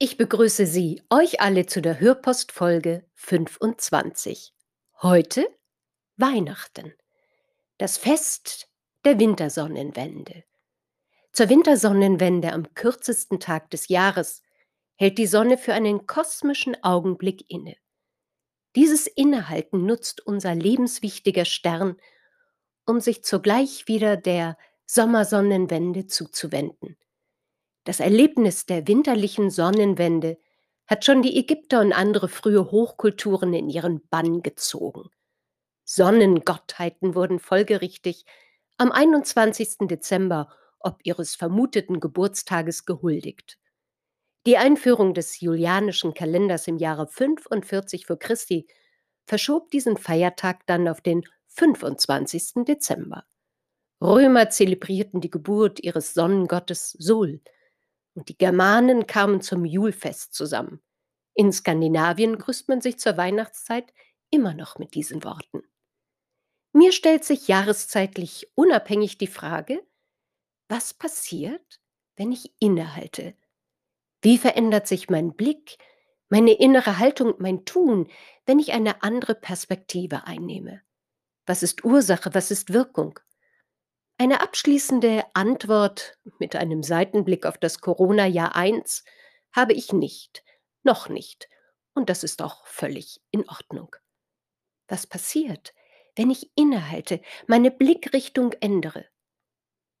Ich begrüße Sie, euch alle zu der Hörpostfolge 25. Heute Weihnachten. Das Fest der Wintersonnenwende. Zur Wintersonnenwende am kürzesten Tag des Jahres hält die Sonne für einen kosmischen Augenblick inne. Dieses Innehalten nutzt unser lebenswichtiger Stern, um sich zugleich wieder der Sommersonnenwende zuzuwenden. Das Erlebnis der winterlichen Sonnenwende hat schon die Ägypter und andere frühe Hochkulturen in ihren Bann gezogen. Sonnengottheiten wurden folgerichtig am 21. Dezember ob ihres vermuteten Geburtstages gehuldigt. Die Einführung des julianischen Kalenders im Jahre 45 vor Christi verschob diesen Feiertag dann auf den 25. Dezember. Römer zelebrierten die Geburt ihres Sonnengottes Sol, und die Germanen kamen zum Julfest zusammen. In Skandinavien grüßt man sich zur Weihnachtszeit immer noch mit diesen Worten. Mir stellt sich jahreszeitlich unabhängig die Frage, was passiert, wenn ich innehalte? Wie verändert sich mein Blick, meine innere Haltung, mein Tun, wenn ich eine andere Perspektive einnehme? Was ist Ursache, was ist Wirkung? Eine abschließende Antwort mit einem Seitenblick auf das Corona-Jahr 1 habe ich nicht, noch nicht, und das ist auch völlig in Ordnung. Was passiert, wenn ich innehalte, meine Blickrichtung ändere?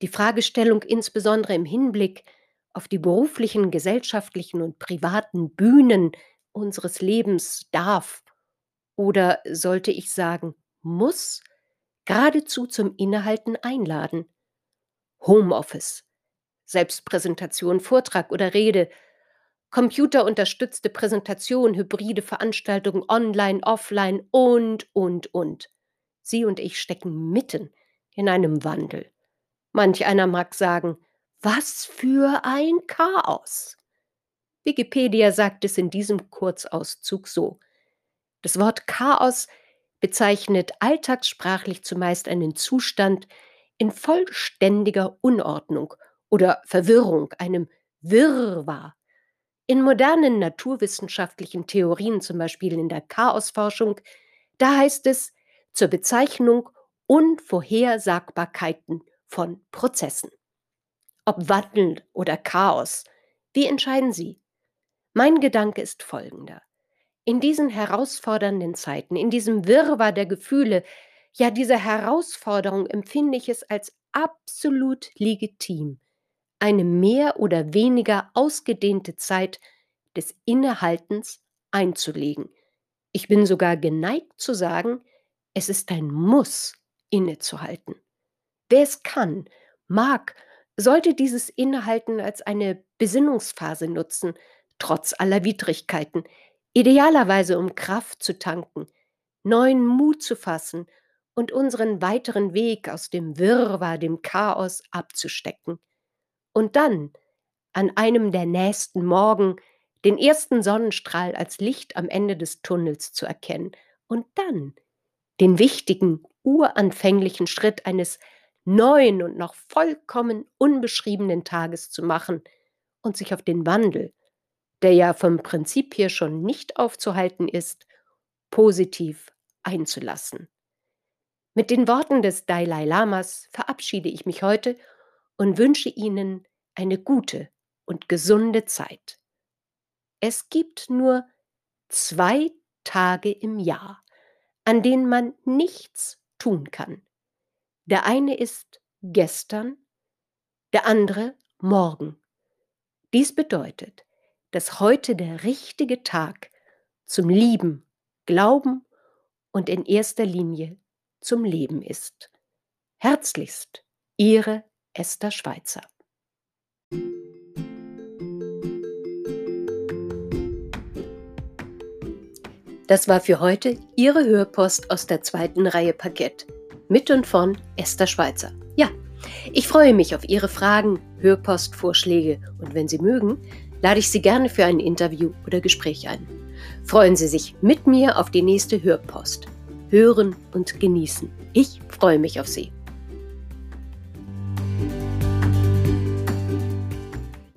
Die Fragestellung insbesondere im Hinblick auf die beruflichen, gesellschaftlichen und privaten Bühnen unseres Lebens darf oder sollte ich sagen muss geradezu zum Innehalten einladen. Homeoffice, Selbstpräsentation, Vortrag oder Rede, computerunterstützte Präsentation, hybride Veranstaltungen, online, offline und, und, und. Sie und ich stecken mitten in einem Wandel. Manch einer mag sagen, was für ein Chaos. Wikipedia sagt es in diesem Kurzauszug so. Das Wort Chaos bezeichnet alltagssprachlich zumeist einen Zustand in vollständiger Unordnung oder Verwirrung, einem Wirrwarr. In modernen naturwissenschaftlichen Theorien, zum Beispiel in der Chaosforschung, da heißt es zur Bezeichnung Unvorhersagbarkeiten von Prozessen. Ob Wandel oder Chaos, wie entscheiden Sie? Mein Gedanke ist folgender. In diesen herausfordernden Zeiten, in diesem Wirrwarr der Gefühle, ja dieser Herausforderung empfinde ich es als absolut legitim, eine mehr oder weniger ausgedehnte Zeit des Innehaltens einzulegen. Ich bin sogar geneigt zu sagen, es ist ein Muss, innezuhalten. Wer es kann, mag, sollte dieses Innehalten als eine Besinnungsphase nutzen, trotz aller Widrigkeiten, idealerweise um Kraft zu tanken, neuen Mut zu fassen und unseren weiteren Weg aus dem Wirrwarr, dem Chaos abzustecken. Und dann, an einem der nächsten Morgen, den ersten Sonnenstrahl als Licht am Ende des Tunnels zu erkennen und dann den wichtigen, uranfänglichen Schritt eines neuen und noch vollkommen unbeschriebenen Tages zu machen und sich auf den Wandel, der ja vom Prinzip hier schon nicht aufzuhalten ist, positiv einzulassen. Mit den Worten des Dalai Lamas verabschiede ich mich heute und wünsche Ihnen eine gute und gesunde Zeit. Es gibt nur zwei Tage im Jahr, an denen man nichts tun kann. Der eine ist gestern, der andere morgen. Dies bedeutet, dass heute der richtige Tag zum Lieben, Glauben und in erster Linie zum Leben ist. Herzlichst, Ihre Esther Schweizer. Das war für heute Ihre Hörpost aus der zweiten Reihe Parkett. Mit und von Esther Schweizer. Ja, ich freue mich auf Ihre Fragen, Hörpostvorschläge und wenn Sie mögen, lade ich Sie gerne für ein Interview oder Gespräch ein. Freuen Sie sich mit mir auf die nächste Hörpost. Hören und genießen. Ich freue mich auf Sie.